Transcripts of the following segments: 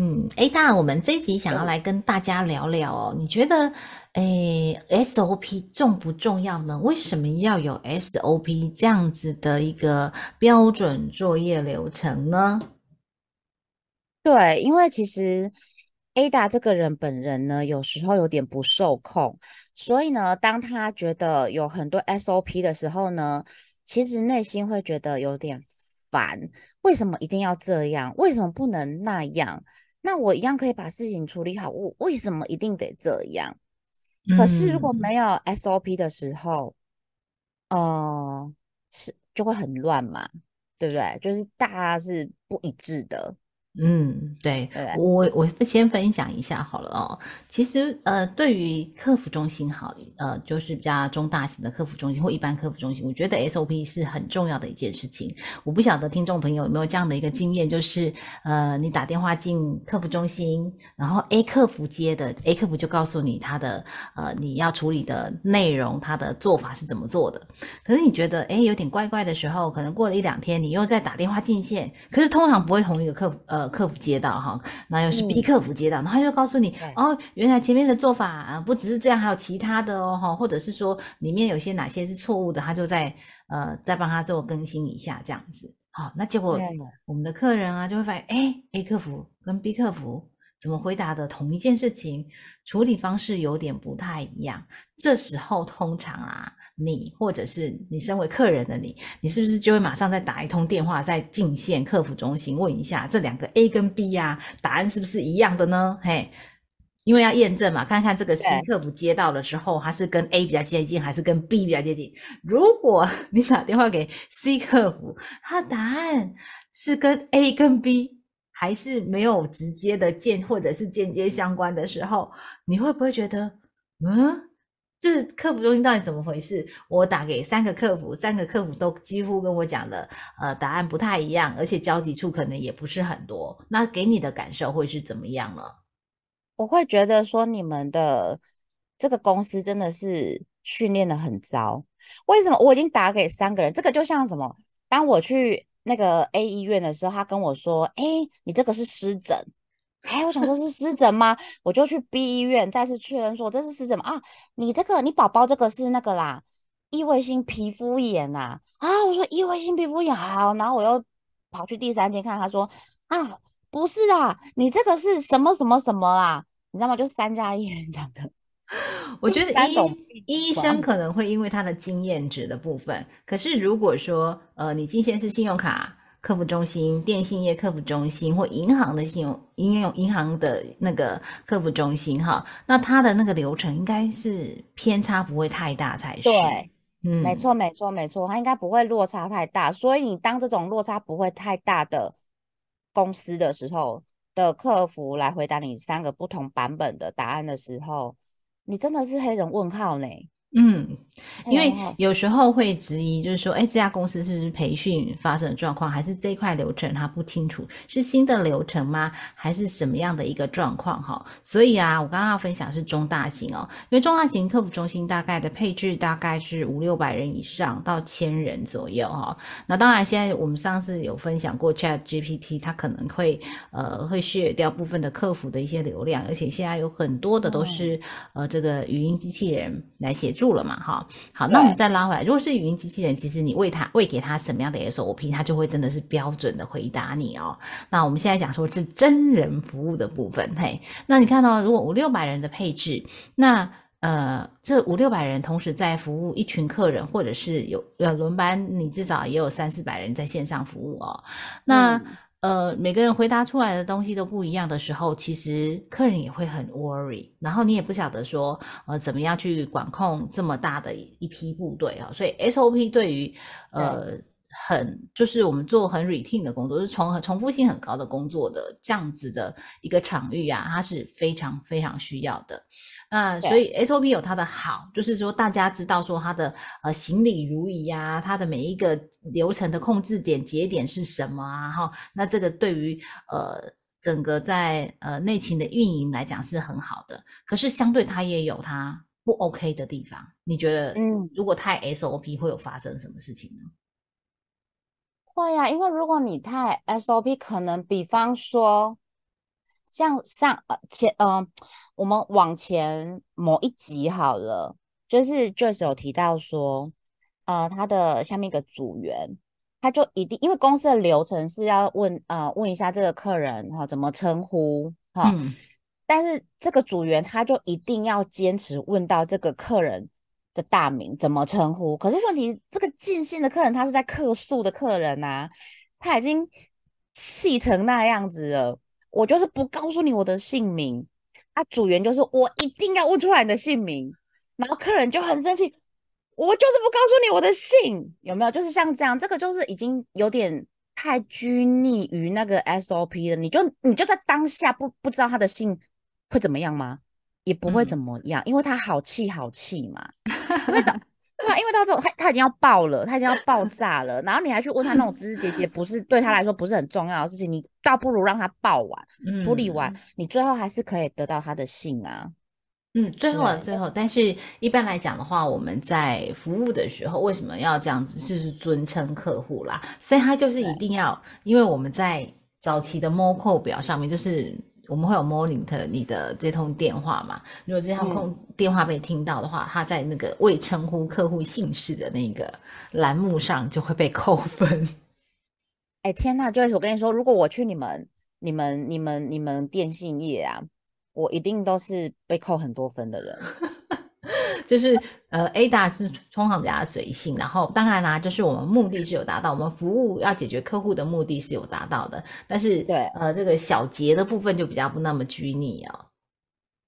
嗯，A 大，我们这一集想要来跟大家聊聊哦。你觉得，诶，SOP 重不重要呢？为什么要有 SOP 这样子的一个标准作业流程呢？对，因为其实 Ada 这个人本人呢，有时候有点不受控，所以呢，当他觉得有很多 SOP 的时候呢，其实内心会觉得有点烦。为什么一定要这样？为什么不能那样？那我一样可以把事情处理好，我为什么一定得这样？可是如果没有 SOP 的时候，呃，是就会很乱嘛，对不对？就是大家是不一致的。嗯，对我我先分享一下好了哦。其实呃，对于客服中心好，呃，就是比较中大型的客服中心或一般客服中心，我觉得 SOP 是很重要的一件事情。我不晓得听众朋友有没有这样的一个经验，就是呃，你打电话进客服中心，然后 A 客服接的，A 客服就告诉你他的呃你要处理的内容，他的做法是怎么做的。可是你觉得哎有点怪怪的时候，可能过了一两天，你又再打电话进线，可是通常不会同一个客服呃。客服接到哈，那又是 B 客服接到，然后他就告诉你哦，原来前面的做法啊不只是这样，还有其他的哦哈，或者是说里面有些哪些是错误的，他就在呃再帮他做更新一下这样子。好，那结果我们的客人啊就会发现，哎，A 客服跟 B 客服怎么回答的同一件事情，处理方式有点不太一样。这时候通常啊。你或者是你身为客人的你，你是不是就会马上再打一通电话，在进线客服中心问一下这两个 A 跟 B 呀，答案是不是一样的呢？嘿，因为要验证嘛，看看这个 C 客服接到了之后，它是跟 A 比较接近，还是跟 B 比较接近。如果 你打电话给 C 客服，他答案是跟 A 跟 B 还是没有直接的间或者是间接相关的时候，你会不会觉得嗯？这客服中心到底怎么回事？我打给三个客服，三个客服都几乎跟我讲的，呃，答案不太一样，而且交集处可能也不是很多。那给你的感受会是怎么样呢？我会觉得说，你们的这个公司真的是训练的很糟。为什么？我已经打给三个人，这个就像什么？当我去那个 A 医院的时候，他跟我说：“哎，你这个是湿疹。”哎，我想说是湿疹吗？我就去 B 医院再次确认说这是湿疹吗？啊，你这个你宝宝这个是那个啦，异位性皮肤炎呐。啊，我说异位性皮肤炎好，然后我又跑去第三间看，他说啊，不是啊，你这个是什么什么什么啦？你知道吗？就是三家医院讲的。我觉得医医生可能会因为他的经验值的部分，可是如果说呃，你今天是信用卡。客服中心、电信业客服中心或银行的信用应用银行的那个客服中心，哈，那它的那个流程应该是偏差不会太大才是。对，嗯，没错，没错，没错，它应该不会落差太大。所以你当这种落差不会太大的公司的时候的客服来回答你三个不同版本的答案的时候，你真的是黑人问号呢。嗯，因为有时候会质疑，就是说，哎，这家公司是不是培训发生的状况，还是这一块流程它不清楚，是新的流程吗？还是什么样的一个状况？哈，所以啊，我刚刚要分享是中大型哦，因为中大型客服中心大概的配置大概是五六百人以上到千人左右哈。那当然，现在我们上次有分享过 Chat GPT，它可能会呃会削掉部分的客服的一些流量，而且现在有很多的都是呃这个语音机器人来写。住了嘛？哈，好，那我们再拉回来。如果是语音机器人，其实你喂它喂给它什么样的 SOP，它就会真的是标准的回答你哦。那我们现在讲说是真人服务的部分，嘿，那你看到如果五六百人的配置，那呃，这五六百人同时在服务一群客人，或者是有呃轮班，你至少也有三四百人在线上服务哦。那呃，每个人回答出来的东西都不一样的时候，其实客人也会很 worry，然后你也不晓得说，呃，怎么样去管控这么大的一批部队啊？所以 SOP 对于呃很就是我们做很 routine 的工作，就是重重复性很高的工作的这样子的一个场域啊，它是非常非常需要的。那所以 SOP 有它的好，就是说大家知道说它的呃行礼如仪啊，它的每一个流程的控制点节点是什么啊？哈，那这个对于呃整个在呃内勤的运营来讲是很好的。可是相对它也有它不 OK 的地方。你觉得，嗯，如果太 SOP 会有发生什么事情呢？会呀，因为如果你太 SOP，可能比方说像上呃前呃。我们往前某一集好了，就是 Joyce 有提到说，呃，他的下面一个组员，他就一定因为公司的流程是要问呃问一下这个客人哈怎么称呼哈，但是这个组员他就一定要坚持问到这个客人的大名怎么称呼。可是问题这个尽兴的客人他是在客诉的客人呐，他已经气成那样子了，我就是不告诉你我的姓名。他组员就是我一定要问出来你的姓名，然后客人就很生气，我就是不告诉你我的姓，有没有？就是像这样，这个就是已经有点太拘泥于那个 SOP 了。你就你就在当下不不知道他的姓会怎么样吗？也不会怎么样，因为他好气好气嘛。因为的。对啊，因为到这种他他已经要爆了，他已经要爆 炸了，然后你还去问他那种枝枝节节，不是对他来说不是很重要的事情，你倒不如让他爆完，处理完，你最后还是可以得到他的信啊。嗯，最后最后，但是一般来讲的话，我们在服务的时候为什么要这样子？就是尊称客户啦，所以他就是一定要，因为我们在早期的 m o c o 表上面就是。我们会有 monitor 你的这通电话嘛？如果这通空电话被听到的话，他在那个未称呼客户姓氏的那个栏目上就会被扣分。哎天呐，Joyce，我跟你说，如果我去你们、你们、你们、你们电信业啊，我一定都是被扣很多分的人。就是呃，Ada 是通常比较随性，然后当然啦，就是我们目的是有达到，我们服务要解决客户的目的是有达到的，但是对呃，这个小节的部分就比较不那么拘泥哦。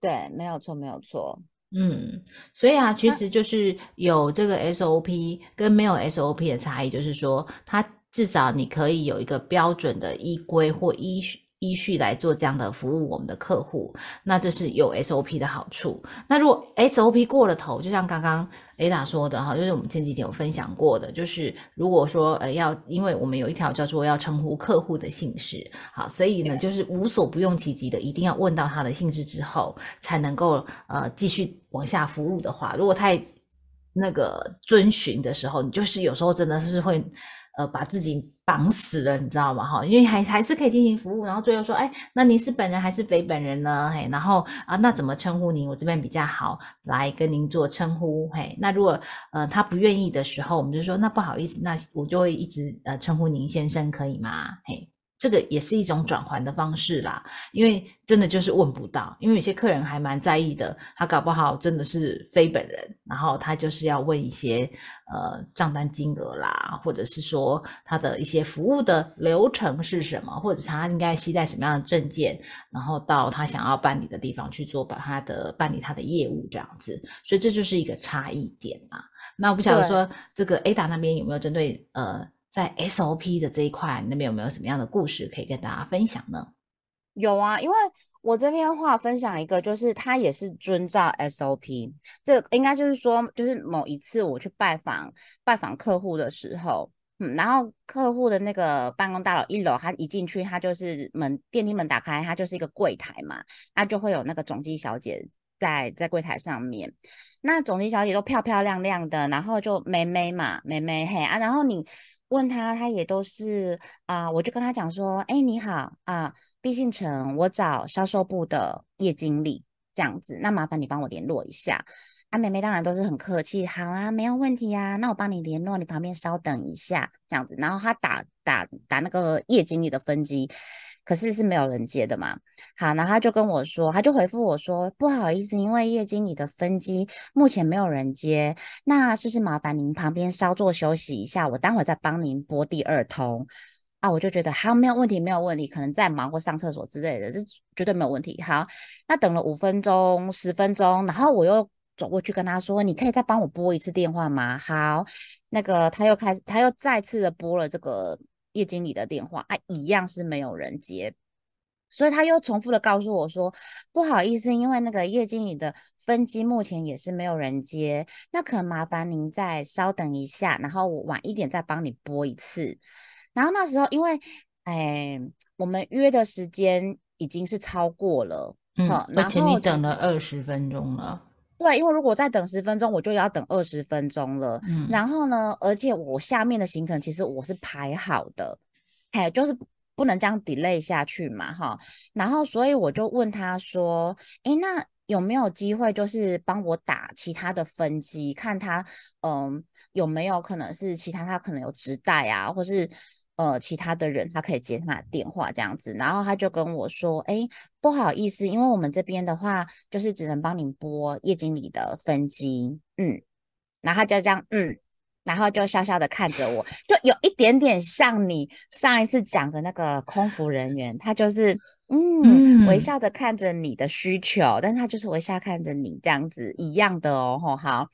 对，没有错，没有错。嗯，所以啊，其实就是有这个 SOP 跟没有 SOP 的差异，就是说它至少你可以有一个标准的依规或依序。依序来做这样的服务，我们的客户，那这是有 SOP 的好处。那如果 SOP 过了头，就像刚刚 Ada 说的哈，就是我们前几天有分享过的，就是如果说呃要，因为我们有一条叫做要称呼客户的姓氏，好，所以呢就是无所不用其极的，一定要问到他的姓氏之后，才能够呃继续往下服务的话，如果太那个遵循的时候，你就是有时候真的是会。呃，把自己绑死了，你知道吗？哈，因为还还是可以进行服务，然后最后说，哎，那您是本人还是非本人呢？嘿，然后啊，那怎么称呼您？我这边比较好来跟您做称呼。嘿，那如果呃他不愿意的时候，我们就说，那不好意思，那我就会一直呃称呼您先生，可以吗？嘿。这个也是一种转还的方式啦，因为真的就是问不到，因为有些客人还蛮在意的，他搞不好真的是非本人，然后他就是要问一些呃账单金额啦，或者是说他的一些服务的流程是什么，或者他应该携带什么样的证件，然后到他想要办理的地方去做把他的办理他的业务这样子，所以这就是一个差异点嘛。那我不晓得说这个 Ada 那边有没有针对呃。在 SOP 的这一块，那边有没有什么样的故事可以跟大家分享呢？有啊，因为我这边话分享一个，就是他也是遵照 SOP。这应该就是说，就是某一次我去拜访拜访客户的时候，嗯，然后客户的那个办公大楼一楼，他一进去，他就是门电梯门打开，他就是一个柜台嘛，那就会有那个总机小姐在在柜台上面。那总机小姐都漂漂亮亮的，然后就妹妹嘛，妹妹嘿啊，然后你。问他，他也都是啊，我就跟他讲说，哎，你好啊，毕信成，我找销售部的叶经理这样子，那麻烦你帮我联络一下。啊，妹妹当然都是很客气，好啊，没有问题啊，那我帮你联络，你旁边稍等一下这样子。然后他打打打那个叶经理的分机。可是是没有人接的嘛？好，然后他就跟我说，他就回复我说，不好意思，因为叶经理的分机目前没有人接，那是不是麻烦您旁边稍作休息一下，我待会再帮您拨第二通啊？我就觉得好，没有问题，没有问题，可能在忙或上厕所之类的，这绝对没有问题。好，那等了五分钟、十分钟，然后我又走过去跟他说，你可以再帮我拨一次电话吗？好。那个他又开始，他又再次的拨了这个叶经理的电话，啊，一样是没有人接，所以他又重复的告诉我说，不好意思，因为那个叶经理的分机目前也是没有人接，那可能麻烦您再稍等一下，然后我晚一点再帮你拨一次。然后那时候因为，哎，我们约的时间已经是超过了，嗯，而且你等了二十分钟了。对，因为如果再等十分钟，我就要等二十分钟了。嗯，然后呢，而且我下面的行程其实我是排好的，哎，就是不能这样 delay 下去嘛，哈。然后所以我就问他说：“哎，那有没有机会就是帮我打其他的分机，看他嗯有没有可能是其他他可能有直带啊，或是。”呃，其他的人他可以接他的电话这样子，然后他就跟我说：“哎，不好意思，因为我们这边的话，就是只能帮你拨叶经理的分机。”嗯，然后就这样，嗯，然后就笑笑的看着我，就有一点点像你上一次讲的那个空服人员，他就是嗯微笑的看着你的需求，但是他就是微笑看着你这样子一样的哦，吼好。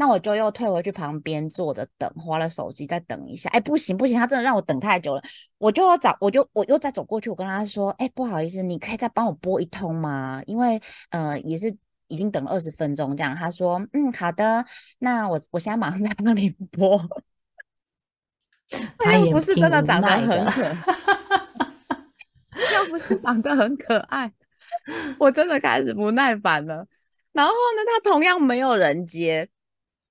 那我就又退回去旁边坐着等，花了手机再等一下。哎，不行不行，他真的让我等太久了。我就要找，我就我又再走过去，我跟他说：“哎，不好意思，你可以再帮我拨一通吗？因为呃也是已经等了二十分钟这样。”他说：“嗯，好的，那我我现在马上再帮你拨。”他又不是真的长得很可，又不是长得很可爱，我真的开始不耐烦了。然后呢，他同样没有人接。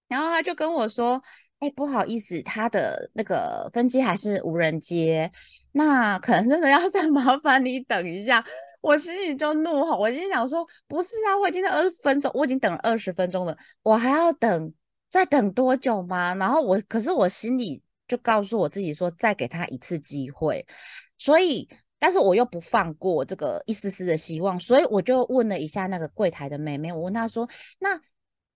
然后他就跟我说：“哎，不好意思，他的那个分机还是无人接，那可能真的要 再麻烦你等一下。”我心里就怒吼，我心想说：“不是啊，我已经在二十分钟，我已经等了二十分钟了，我还要等，再等多久吗？”然后我，可是我心里就告诉我自己说：“再给他一次机会。”所以，但是我又不放过这个一丝丝的希望，所以我就问了一下那个柜台的妹妹，我问她说：“那？”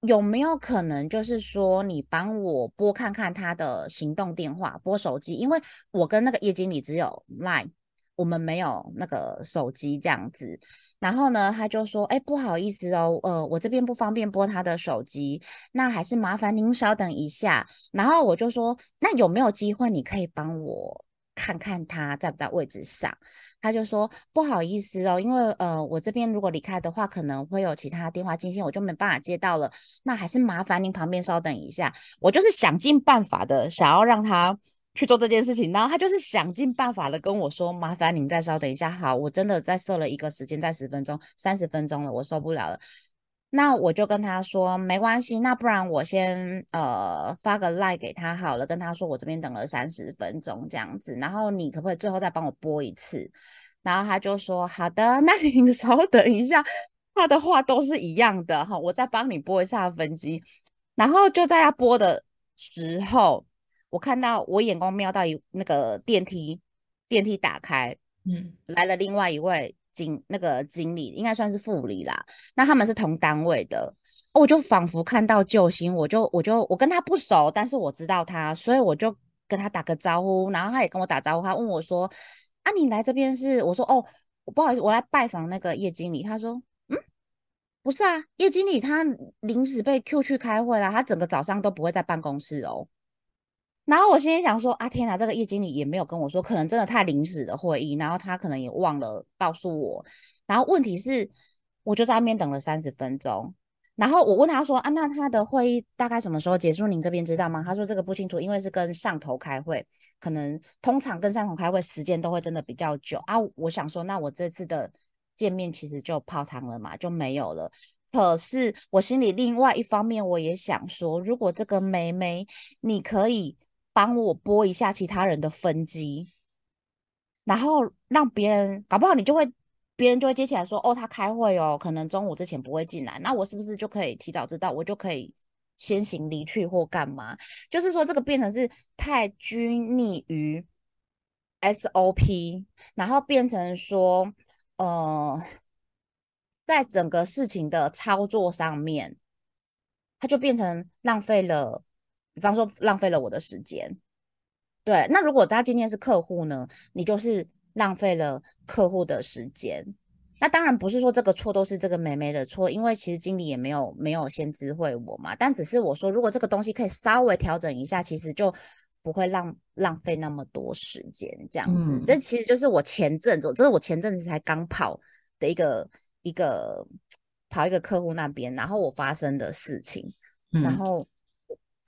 有没有可能，就是说你帮我拨看看他的行动电话，拨手机，因为我跟那个叶经理只有 Line，我们没有那个手机这样子。然后呢，他就说：“哎，不好意思哦，呃，我这边不方便拨他的手机，那还是麻烦您稍等一下。”然后我就说：“那有没有机会你可以帮我看看他在不在位置上？”他就说不好意思哦，因为呃，我这边如果离开的话，可能会有其他电话进线，我就没办法接到了。那还是麻烦您旁边稍等一下，我就是想尽办法的想要让他去做这件事情，然后他就是想尽办法的跟我说，麻烦您再稍等一下。好，我真的再设了一个时间，在十分钟、三十分钟了，我受不了了。那我就跟他说没关系，那不然我先呃发个赖给他好了，跟他说我这边等了三十分钟这样子，然后你可不可以最后再帮我拨一次？然后他就说好的，那你稍等一下，他的话都是一样的哈，我再帮你拨一下分机。然后就在他拨的时候，我看到我眼光瞄到一那个电梯，电梯打开，嗯，来了另外一位。经那个经理应该算是副理啦，那他们是同单位的，我就仿佛看到救星，我就我就我跟他不熟，但是我知道他，所以我就跟他打个招呼，然后他也跟我打招呼，他问我说：“啊，你来这边是？”我说：“哦，我不好意思，我来拜访那个叶经理。”他说：“嗯，不是啊，叶经理他临时被 Q 去开会了，他整个早上都不会在办公室哦。”然后我心里想说啊，天哪，这个叶经理也没有跟我说，可能真的太临时的会议，然后他可能也忘了告诉我。然后问题是，我就在那边等了三十分钟。然后我问他说啊，那他的会议大概什么时候结束？您这边知道吗？他说这个不清楚，因为是跟上头开会，可能通常跟上头开会时间都会真的比较久啊。我想说，那我这次的见面其实就泡汤了嘛，就没有了。可是我心里另外一方面，我也想说，如果这个妹妹你可以。帮我拨一下其他人的分机，然后让别人搞不好你就会，别人就会接起来说，哦，他开会哦，可能中午之前不会进来，那我是不是就可以提早知道，我就可以先行离去或干嘛？就是说这个变成是太拘泥于 SOP，然后变成说，呃，在整个事情的操作上面，它就变成浪费了。比方说浪费了我的时间，对。那如果他今天是客户呢？你就是浪费了客户的时间。那当然不是说这个错都是这个妹妹的错，因为其实经理也没有没有先知会我嘛。但只是我说，如果这个东西可以稍微调整一下，其实就不会浪浪费那么多时间这样子。这其实就是我前阵子，这是我前阵子才刚跑的一个一个跑一个客户那边，然后我发生的事情，然后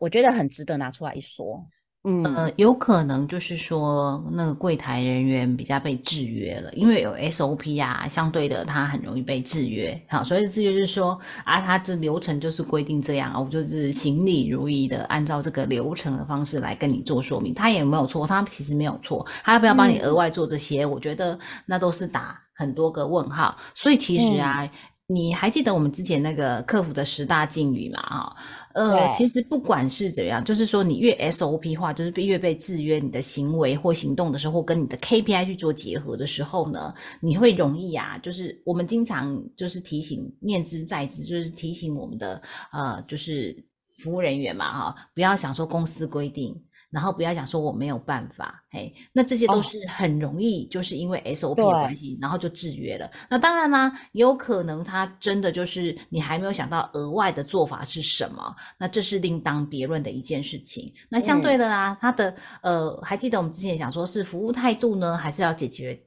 我觉得很值得拿出来一说。嗯，有可能就是说那个柜台人员比较被制约了，因为有 SOP 啊，相对的他很容易被制约。好，所以制约就是说啊，他这流程就是规定这样啊，我就是行礼如仪的按照这个流程的方式来跟你做说明。他也没有错，他其实没有错，他要不要帮你额外做这些？我觉得那都是打很多个问号。所以其实啊。你还记得我们之前那个客服的十大禁语嘛？啊，呃，其实不管是怎样，就是说你越 SOP 化，就是越被制约，你的行为或行动的时候，或跟你的 KPI 去做结合的时候呢，你会容易啊，就是我们经常就是提醒念之在之，就是提醒我们的呃，就是服务人员嘛，哈，不要想说公司规定。然后不要讲说我没有办法，嘿，那这些都是很容易，就是因为 SOP 的关系，然后就制约了。那当然啦，有可能他真的就是你还没有想到额外的做法是什么，那这是另当别论的一件事情。那相对的啦，他的呃，还记得我们之前讲说是服务态度呢，还是要解决？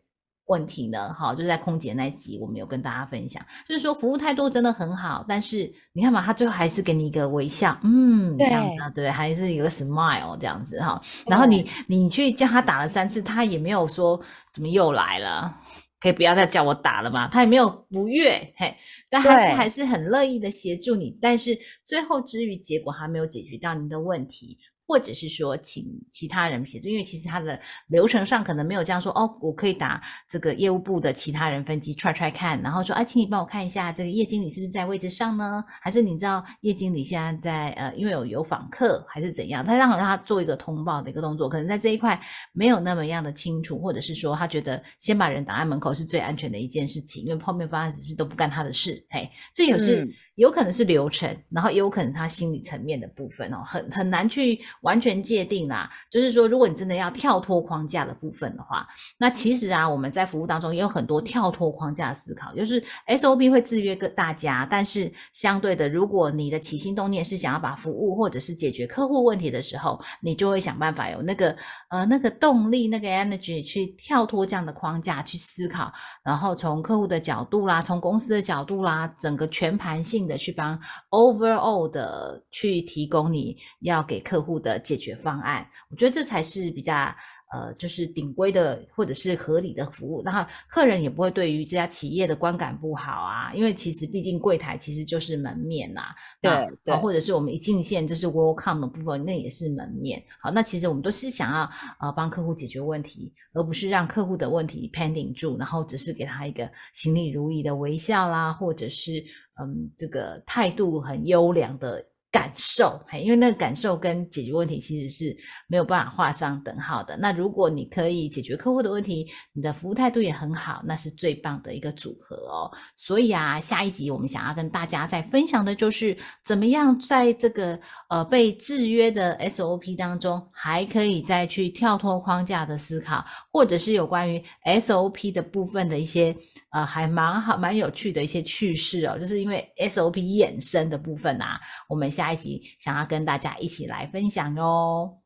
问题呢？好，就在空姐那一集，我们有跟大家分享，就是说服务态度真的很好，但是你看嘛，他最后还是给你一个微笑，嗯，这样子，对，还是有个 smile 这样子哈。然后你你去叫他打了三次，他也没有说怎么又来了，可以不要再叫我打了吗？他也没有不悦，嘿，但还是还是很乐意的协助你。但是最后之于结果还没有解决到您的问题。或者是说请其他人协助，因为其实他的流程上可能没有这样说哦，我可以打这个业务部的其他人分机踹踹看，然后说啊，请你帮我看一下这个叶经理是不是在位置上呢？还是你知道叶经理现在在呃，因为有有访客还是怎样？他让让他做一个通报的一个动作，可能在这一块没有那么样的清楚，或者是说他觉得先把人挡在门口是最安全的一件事情，因为后面方案只是都不干他的事，嘿，这也是有可能是流程，然后也有可能他心理层面的部分哦，很很难去。完全界定啦，就是说，如果你真的要跳脱框架的部分的话，那其实啊，我们在服务当中也有很多跳脱框架思考，就是 SOP 会制约个大家，但是相对的，如果你的起心动念是想要把服务或者是解决客户问题的时候，你就会想办法有那个呃那个动力、那个 energy 去跳脱这样的框架去思考，然后从客户的角度啦，从公司的角度啦，整个全盘性的去帮 overall 的去提供你要给客户。的解决方案，我觉得这才是比较呃，就是顶规的或者是合理的服务，然后客人也不会对于这家企业的观感不好啊，因为其实毕竟柜台其实就是门面呐，对对，或者是我们一进线就是 welcome 的部分，那也是门面。好，那其实我们都是想要呃帮客户解决问题，而不是让客户的问题 pending 住，然后只是给他一个行礼如仪的微笑啦，或者是嗯这个态度很优良的。感受，嘿，因为那个感受跟解决问题其实是没有办法画上等号的。那如果你可以解决客户的问题，你的服务态度也很好，那是最棒的一个组合哦。所以啊，下一集我们想要跟大家再分享的就是怎么样在这个呃被制约的 SOP 当中，还可以再去跳脱框架的思考，或者是有关于 SOP 的部分的一些呃还蛮好蛮有趣的一些趣事哦。就是因为 SOP 衍生的部分啊，我们下。一集想要跟大家一起来分享哟。